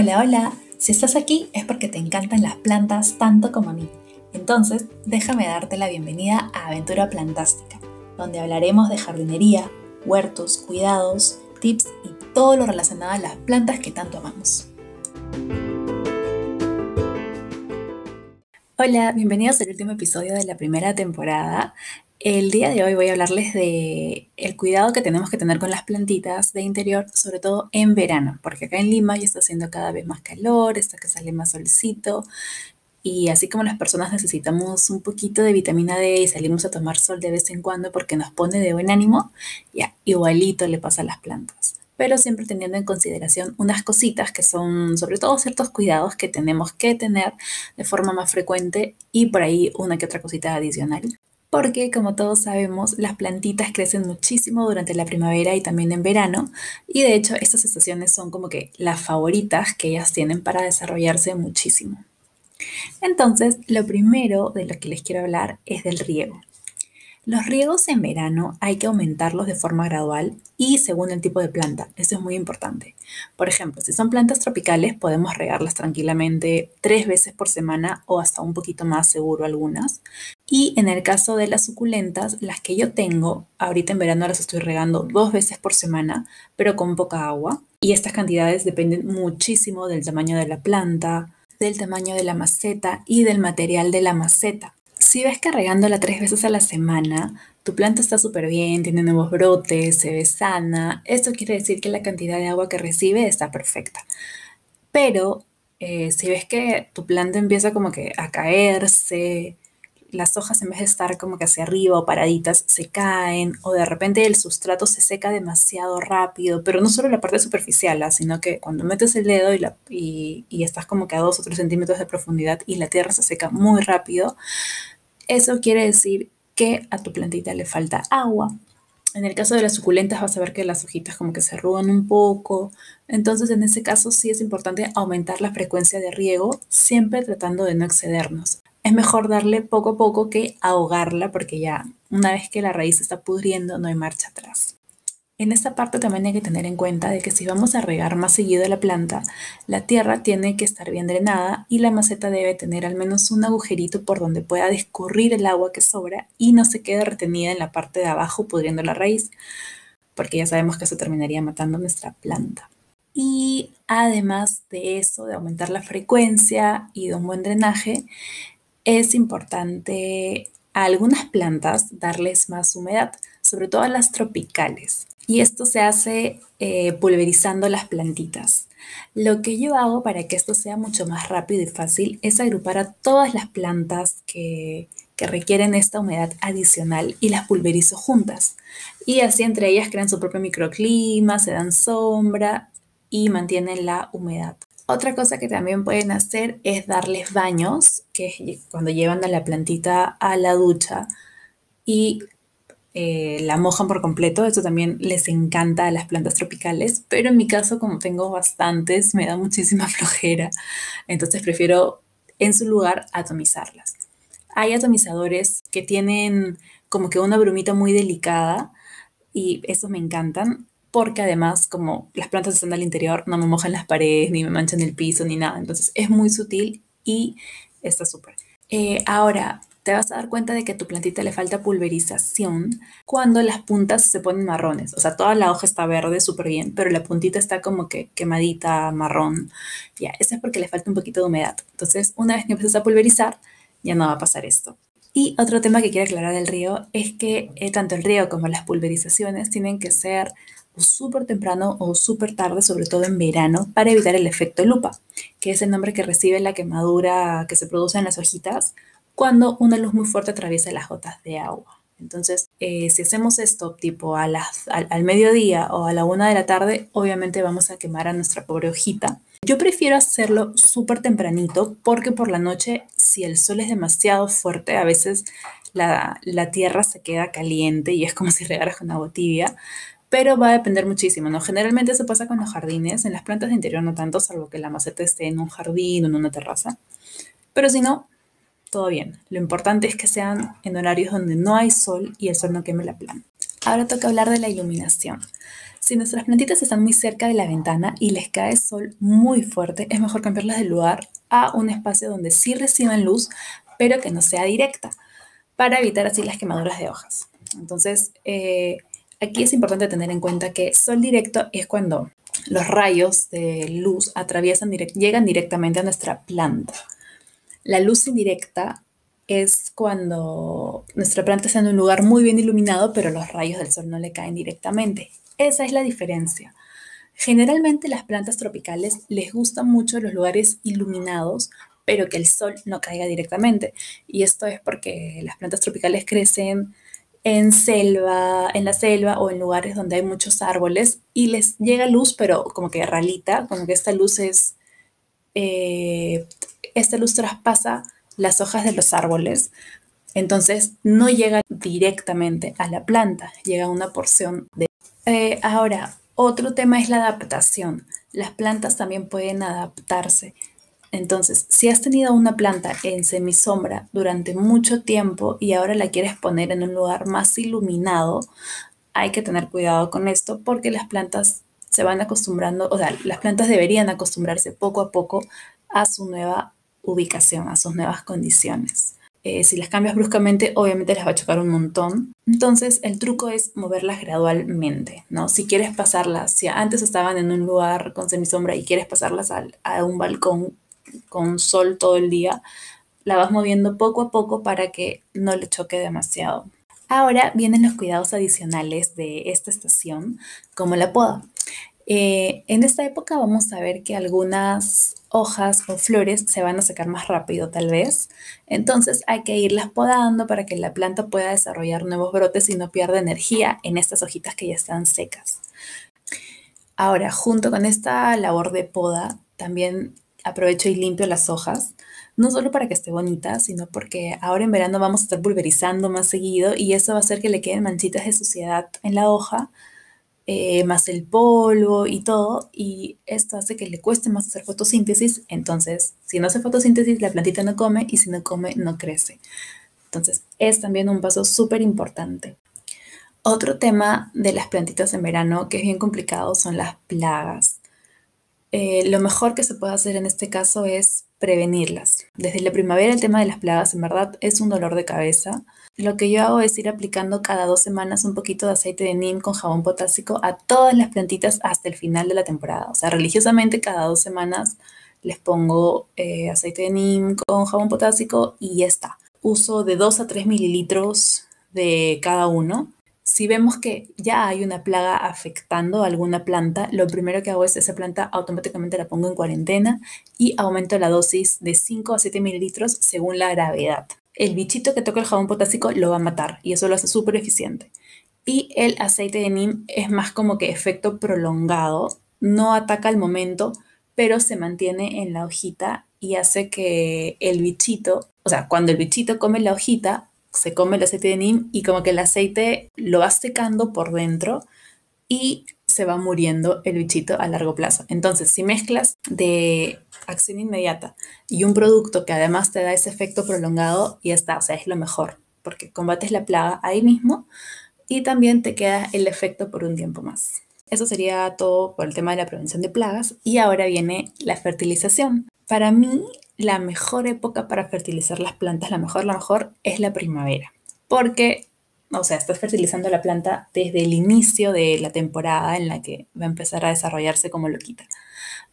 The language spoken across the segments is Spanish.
Hola, hola. Si estás aquí es porque te encantan las plantas tanto como a mí. Entonces, déjame darte la bienvenida a Aventura Plantástica, donde hablaremos de jardinería, huertos, cuidados, tips y todo lo relacionado a las plantas que tanto amamos. Hola, bienvenidos al último episodio de la primera temporada. El día de hoy voy a hablarles de el cuidado que tenemos que tener con las plantitas de interior, sobre todo en verano, porque acá en Lima ya está haciendo cada vez más calor, está que sale más solcito y así como las personas necesitamos un poquito de vitamina D y salimos a tomar sol de vez en cuando porque nos pone de buen ánimo, ya igualito le pasa a las plantas. Pero siempre teniendo en consideración unas cositas que son sobre todo ciertos cuidados que tenemos que tener de forma más frecuente y por ahí una que otra cosita adicional porque como todos sabemos, las plantitas crecen muchísimo durante la primavera y también en verano, y de hecho estas estaciones son como que las favoritas que ellas tienen para desarrollarse muchísimo. Entonces, lo primero de lo que les quiero hablar es del riego. Los riegos en verano hay que aumentarlos de forma gradual y según el tipo de planta. Eso es muy importante. Por ejemplo, si son plantas tropicales, podemos regarlas tranquilamente tres veces por semana o hasta un poquito más seguro algunas. Y en el caso de las suculentas, las que yo tengo, ahorita en verano las estoy regando dos veces por semana, pero con poca agua. Y estas cantidades dependen muchísimo del tamaño de la planta, del tamaño de la maceta y del material de la maceta. Si ves que regándola tres veces a la semana, tu planta está súper bien, tiene nuevos brotes, se ve sana, esto quiere decir que la cantidad de agua que recibe está perfecta. Pero eh, si ves que tu planta empieza como que a caerse, las hojas en vez de estar como que hacia arriba o paraditas se caen o de repente el sustrato se seca demasiado rápido, pero no solo la parte superficial, ¿ah? sino que cuando metes el dedo y, la, y, y, estás como que a dos o tres centímetros de profundidad y la tierra se seca muy rápido, eso quiere decir que a tu plantita le falta agua. En el caso de las suculentas vas a ver que las hojitas como que se arrugan un poco. Entonces en ese caso sí es importante aumentar la frecuencia de riego, siempre tratando de no excedernos es mejor darle poco a poco que ahogarla porque ya una vez que la raíz está pudriendo no hay marcha atrás. En esta parte también hay que tener en cuenta de que si vamos a regar más seguido la planta, la tierra tiene que estar bien drenada y la maceta debe tener al menos un agujerito por donde pueda discurrir el agua que sobra y no se quede retenida en la parte de abajo pudriendo la raíz, porque ya sabemos que eso terminaría matando nuestra planta. Y además de eso, de aumentar la frecuencia y de un buen drenaje, es importante a algunas plantas darles más humedad, sobre todo a las tropicales. Y esto se hace eh, pulverizando las plantitas. Lo que yo hago para que esto sea mucho más rápido y fácil es agrupar a todas las plantas que, que requieren esta humedad adicional y las pulverizo juntas. Y así entre ellas crean su propio microclima, se dan sombra y mantienen la humedad. Otra cosa que también pueden hacer es darles baños, que es cuando llevan a la plantita a la ducha y eh, la mojan por completo. Esto también les encanta a las plantas tropicales, pero en mi caso, como tengo bastantes, me da muchísima flojera. Entonces prefiero en su lugar atomizarlas. Hay atomizadores que tienen como que una brumita muy delicada y esos me encantan porque además como las plantas están al interior no me mojan las paredes, ni me manchan el piso, ni nada. Entonces es muy sutil y está súper. Eh, ahora, te vas a dar cuenta de que a tu plantita le falta pulverización cuando las puntas se ponen marrones. O sea, toda la hoja está verde súper bien, pero la puntita está como que quemadita, marrón. Ya, eso es porque le falta un poquito de humedad. Entonces, una vez que empiezas a pulverizar, ya no va a pasar esto. Y otro tema que quiero aclarar del río es que eh, tanto el río como las pulverizaciones tienen que ser súper temprano o súper tarde, sobre todo en verano, para evitar el efecto lupa, que es el nombre que recibe la quemadura que se produce en las hojitas cuando una luz muy fuerte atraviesa las gotas de agua. Entonces, eh, si hacemos esto tipo a las, al, al, mediodía o a la una de la tarde, obviamente vamos a quemar a nuestra pobre hojita. Yo prefiero hacerlo súper tempranito porque por la noche, si el sol es demasiado fuerte, a veces la, la, tierra se queda caliente y es como si regaras con agua tibia pero va a depender muchísimo, ¿no? Generalmente eso pasa con los jardines, en las plantas de interior no tanto, salvo que la maceta esté en un jardín o en una terraza. Pero si no, todo bien. Lo importante es que sean en horarios donde no hay sol y el sol no queme la planta. Ahora toca hablar de la iluminación. Si nuestras plantitas están muy cerca de la ventana y les cae sol muy fuerte, es mejor cambiarlas de lugar a un espacio donde sí reciban luz, pero que no sea directa, para evitar así las quemaduras de hojas. Entonces, eh, aquí es importante tener en cuenta que sol directo es cuando los rayos de luz atraviesan llegan directamente a nuestra planta. La luz indirecta es cuando nuestra planta está en un lugar muy bien iluminado, pero los rayos del sol no le caen directamente. Esa es la diferencia. Generalmente las plantas tropicales les gustan mucho los lugares iluminados, pero que el sol no caiga directamente. Y esto es porque las plantas tropicales crecen en selva, en la selva o en lugares donde hay muchos árboles y les llega luz, pero como que ralita, como que esta luz es, eh, esta luz traspasa las hojas de los árboles, entonces no llega directamente a la planta, llega una porción de... Eh, ahora, otro tema es la adaptación. Las plantas también pueden adaptarse. Entonces, si has tenido una planta en semisombra durante mucho tiempo y ahora la quieres poner en un lugar más iluminado, hay que tener cuidado con esto porque las plantas se van acostumbrando, o sea, las plantas deberían acostumbrarse poco a poco a su nueva ubicación, a sus nuevas condiciones. Eh, si las cambias bruscamente, obviamente les va a chocar un montón. Entonces, el truco es moverlas gradualmente, ¿no? Si quieres pasarlas, si antes estaban en un lugar con semisombra y quieres pasarlas a un balcón con sol todo el día, la vas moviendo poco a poco para que no le choque demasiado. Ahora vienen los cuidados adicionales de esta estación, como la poda. Eh, en esta época vamos a ver que algunas hojas o flores se van a secar más rápido tal vez. Entonces hay que irlas podando para que la planta pueda desarrollar nuevos brotes y no pierda energía en estas hojitas que ya están secas. Ahora, junto con esta labor de poda, también aprovecho y limpio las hojas, no solo para que esté bonita, sino porque ahora en verano vamos a estar pulverizando más seguido y eso va a hacer que le queden manchitas de suciedad en la hoja, eh, más el polvo y todo, y esto hace que le cueste más hacer fotosíntesis, entonces si no hace fotosíntesis la plantita no come y si no come no crece. Entonces es también un paso súper importante. Otro tema de las plantitas en verano que es bien complicado son las plagas. Eh, lo mejor que se puede hacer en este caso es prevenirlas. Desde la primavera el tema de las plagas en verdad es un dolor de cabeza. Lo que yo hago es ir aplicando cada dos semanas un poquito de aceite de neem con jabón potásico a todas las plantitas hasta el final de la temporada. O sea, religiosamente cada dos semanas les pongo eh, aceite de neem con jabón potásico y ya está. Uso de 2 a 3 mililitros de cada uno si vemos que ya hay una plaga afectando a alguna planta, lo primero que hago es esa planta automáticamente la pongo en cuarentena y aumento la dosis de 5 a 7 mililitros según la gravedad. El bichito que toca el jabón potásico lo va a matar y eso lo hace súper eficiente. Y el aceite de neem es más como que efecto prolongado, no ataca al momento, pero se mantiene en la hojita y hace que el bichito, o sea, cuando el bichito come la hojita, se come el aceite de neem y como que el aceite lo va secando por dentro y se va muriendo el bichito a largo plazo. Entonces, si mezclas de acción inmediata y un producto que además te da ese efecto prolongado, ya está, o sea, es lo mejor, porque combates la plaga ahí mismo y también te queda el efecto por un tiempo más. Eso sería todo por el tema de la prevención de plagas y ahora viene la fertilización. Para mí, la mejor época para fertilizar las plantas, la mejor, la mejor, es la primavera. Porque, o sea, estás fertilizando la planta desde el inicio de la temporada en la que va a empezar a desarrollarse como loquita.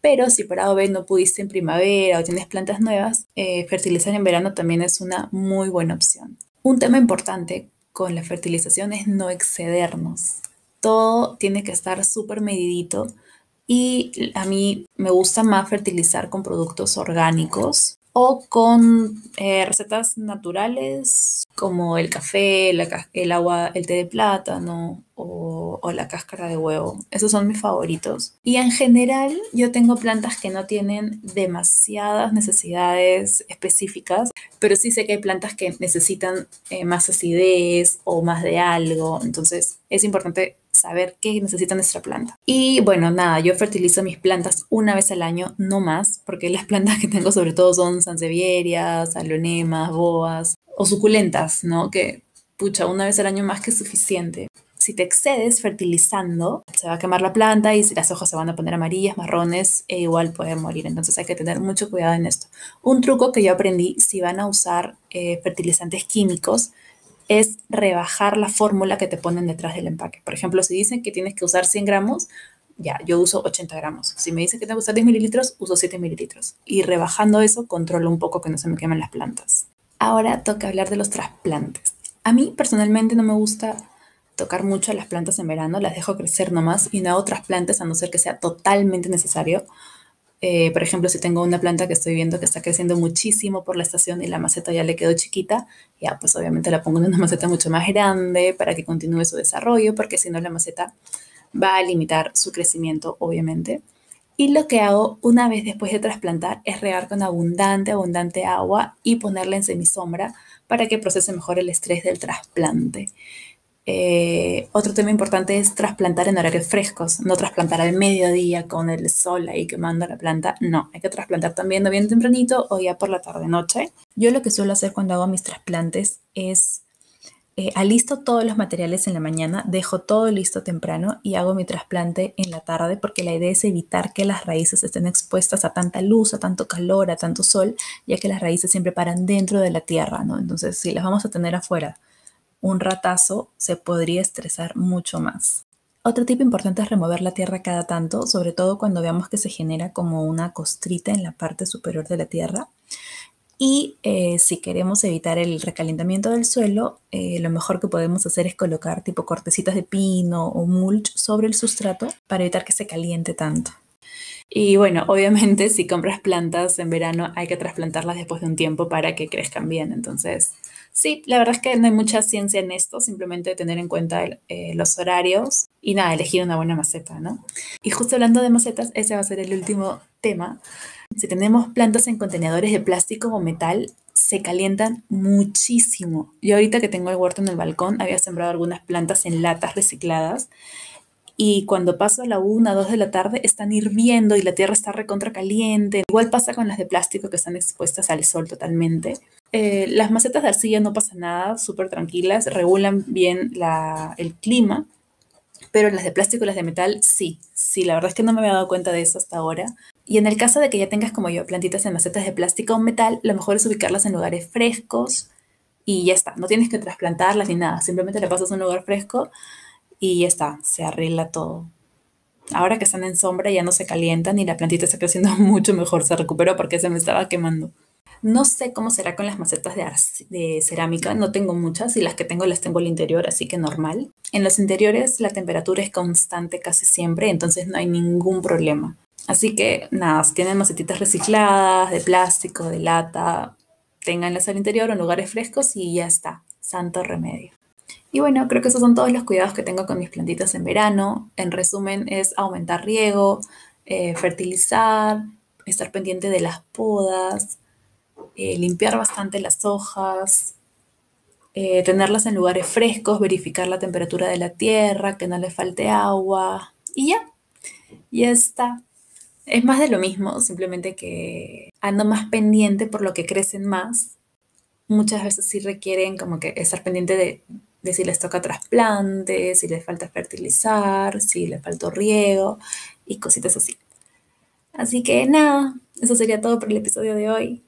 Pero si por A no pudiste en primavera o tienes plantas nuevas, eh, fertilizar en verano también es una muy buena opción. Un tema importante con la fertilización es no excedernos. Todo tiene que estar súper medidito y a mí me gusta más fertilizar con productos orgánicos o con eh, recetas naturales como el café, el agua, el té de plátano o, la cáscara de huevo. Esos son mis favoritos. Y en general yo tengo plantas que no tienen demasiadas necesidades específicas, pero sí sé que hay plantas que necesitan eh, más acidez o más de algo. Entonces es importante saber qué necesita nuestra planta. Y bueno, nada, yo fertilizo mis plantas una vez al año, no más, porque las plantas que tengo sobre todo son sansevierias, alonemas, boas o suculentas, ¿no? Que pucha, una vez al año más que suficiente. Si te excedes fertilizando, se va a quemar la planta y las hojas se van a poner amarillas, marrones e igual pueden morir. Entonces hay que tener mucho cuidado en esto. Un truco que yo aprendí, si van a usar eh, fertilizantes químicos, es rebajar la fórmula que te ponen detrás del empaque. Por ejemplo, si dicen que tienes que usar 100 gramos, ya, yo uso 80 gramos. Si me dicen que tengo que usar 10 mililitros, uso 7 mililitros. Y rebajando eso, controlo un poco que no se me quemen las plantas. Ahora toca hablar de los trasplantes. A mí personalmente no me gusta tocar mucho las plantas en verano, las dejo crecer nomás y no hago trasplantes a no ser que sea totalmente necesario. Eh, por ejemplo, si tengo una planta que estoy viendo que está creciendo muchísimo por la estación y la maceta ya le quedó chiquita, ya pues obviamente la pongo en una maceta mucho más grande para que continúe su desarrollo, porque si no la maceta va a limitar su crecimiento, obviamente. Y lo que hago una vez después de trasplantar es regar con abundante, abundante agua y ponerla en semisombra para que procese mejor el estrés del trasplante. Eh, otro tema importante es trasplantar en horarios frescos, no trasplantar al mediodía con el sol ahí quemando la planta. No, hay que trasplantar también bien tempranito o ya por la tarde-noche. Yo lo que suelo hacer cuando hago mis trasplantes es eh, alisto todos los materiales en la mañana, dejo todo listo temprano y hago mi trasplante en la tarde porque la idea es evitar que las raíces estén expuestas a tanta luz, a tanto calor, a tanto sol, ya que las raíces siempre paran dentro de la tierra, ¿no? Entonces, si las vamos a tener afuera un ratazo, se podría estresar mucho más. Otro tip importante es remover la tierra cada tanto, sobre todo cuando veamos que se genera como una costrita en la parte superior de la tierra. Y eh, si queremos evitar el recalentamiento del suelo, eh, lo mejor que podemos hacer es colocar tipo cortecitas de pino o mulch sobre el sustrato para evitar que se caliente tanto. Y bueno, obviamente si compras plantas en verano hay que trasplantarlas después de un tiempo para que crezcan bien. Entonces, sí, la verdad es que no hay mucha ciencia en esto, simplemente tener en cuenta eh, los horarios y nada, elegir una buena maceta, ¿no? Y justo hablando de macetas, ese va a ser el último tema si tenemos plantas en contenedores de plástico o metal, se calientan muchísimo. Yo ahorita que tengo el huerto en el balcón, había sembrado algunas plantas en latas recicladas y cuando paso a la 1, 2 de la tarde están hirviendo y la tierra está recontra caliente. Igual pasa con las de plástico que están expuestas al sol totalmente. Eh, las macetas de arcilla no pasa nada, súper tranquilas, regulan bien el clima, pero las de plástico y las de metal sí, sí, la verdad es que no me había dado cuenta de eso hasta ahora. Y en el caso de que ya tengas como yo plantitas en macetas de plástico o metal, lo mejor es ubicarlas en lugares frescos y ya está. No tienes que trasplantarlas ni nada, simplemente le pasas a un lugar fresco y ya está, se arregla todo. Ahora que están en sombra ya no se calientan y la plantita está creciendo mucho mejor, se recuperó porque se me estaba quemando. No sé cómo será con las macetas de, cerámica, no tengo muchas y las que tengo las tengo al interior, así que normal. En los interiores la temperatura es constante casi siempre, entonces no hay ningún problema. Así que nada, si tienen macetitas recicladas, de plástico, de lata, ténganlas al interior en lugares frescos y ya está, santo remedio. Y bueno, creo que esos son todos los cuidados que tengo con mis plantitas en verano. En resumen, es aumentar riego, eh, fertilizar, estar pendiente de las podas, eh, limpiar bastante las hojas, eh, tenerlas en lugares frescos, verificar la temperatura de la tierra, que no le falte agua y ya, ya está. Es más de lo mismo, simplemente que ando más pendiente por lo que crecen más. Muchas veces sí requieren como que estar pendiente de, de si les toca trasplante, si les falta fertilizar, si les falta riego y cositas así. Así que nada, eso sería todo por el episodio de hoy.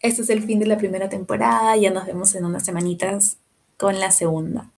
Este es el fin de la primera temporada, ya nos vemos en unas semanitas con la segunda.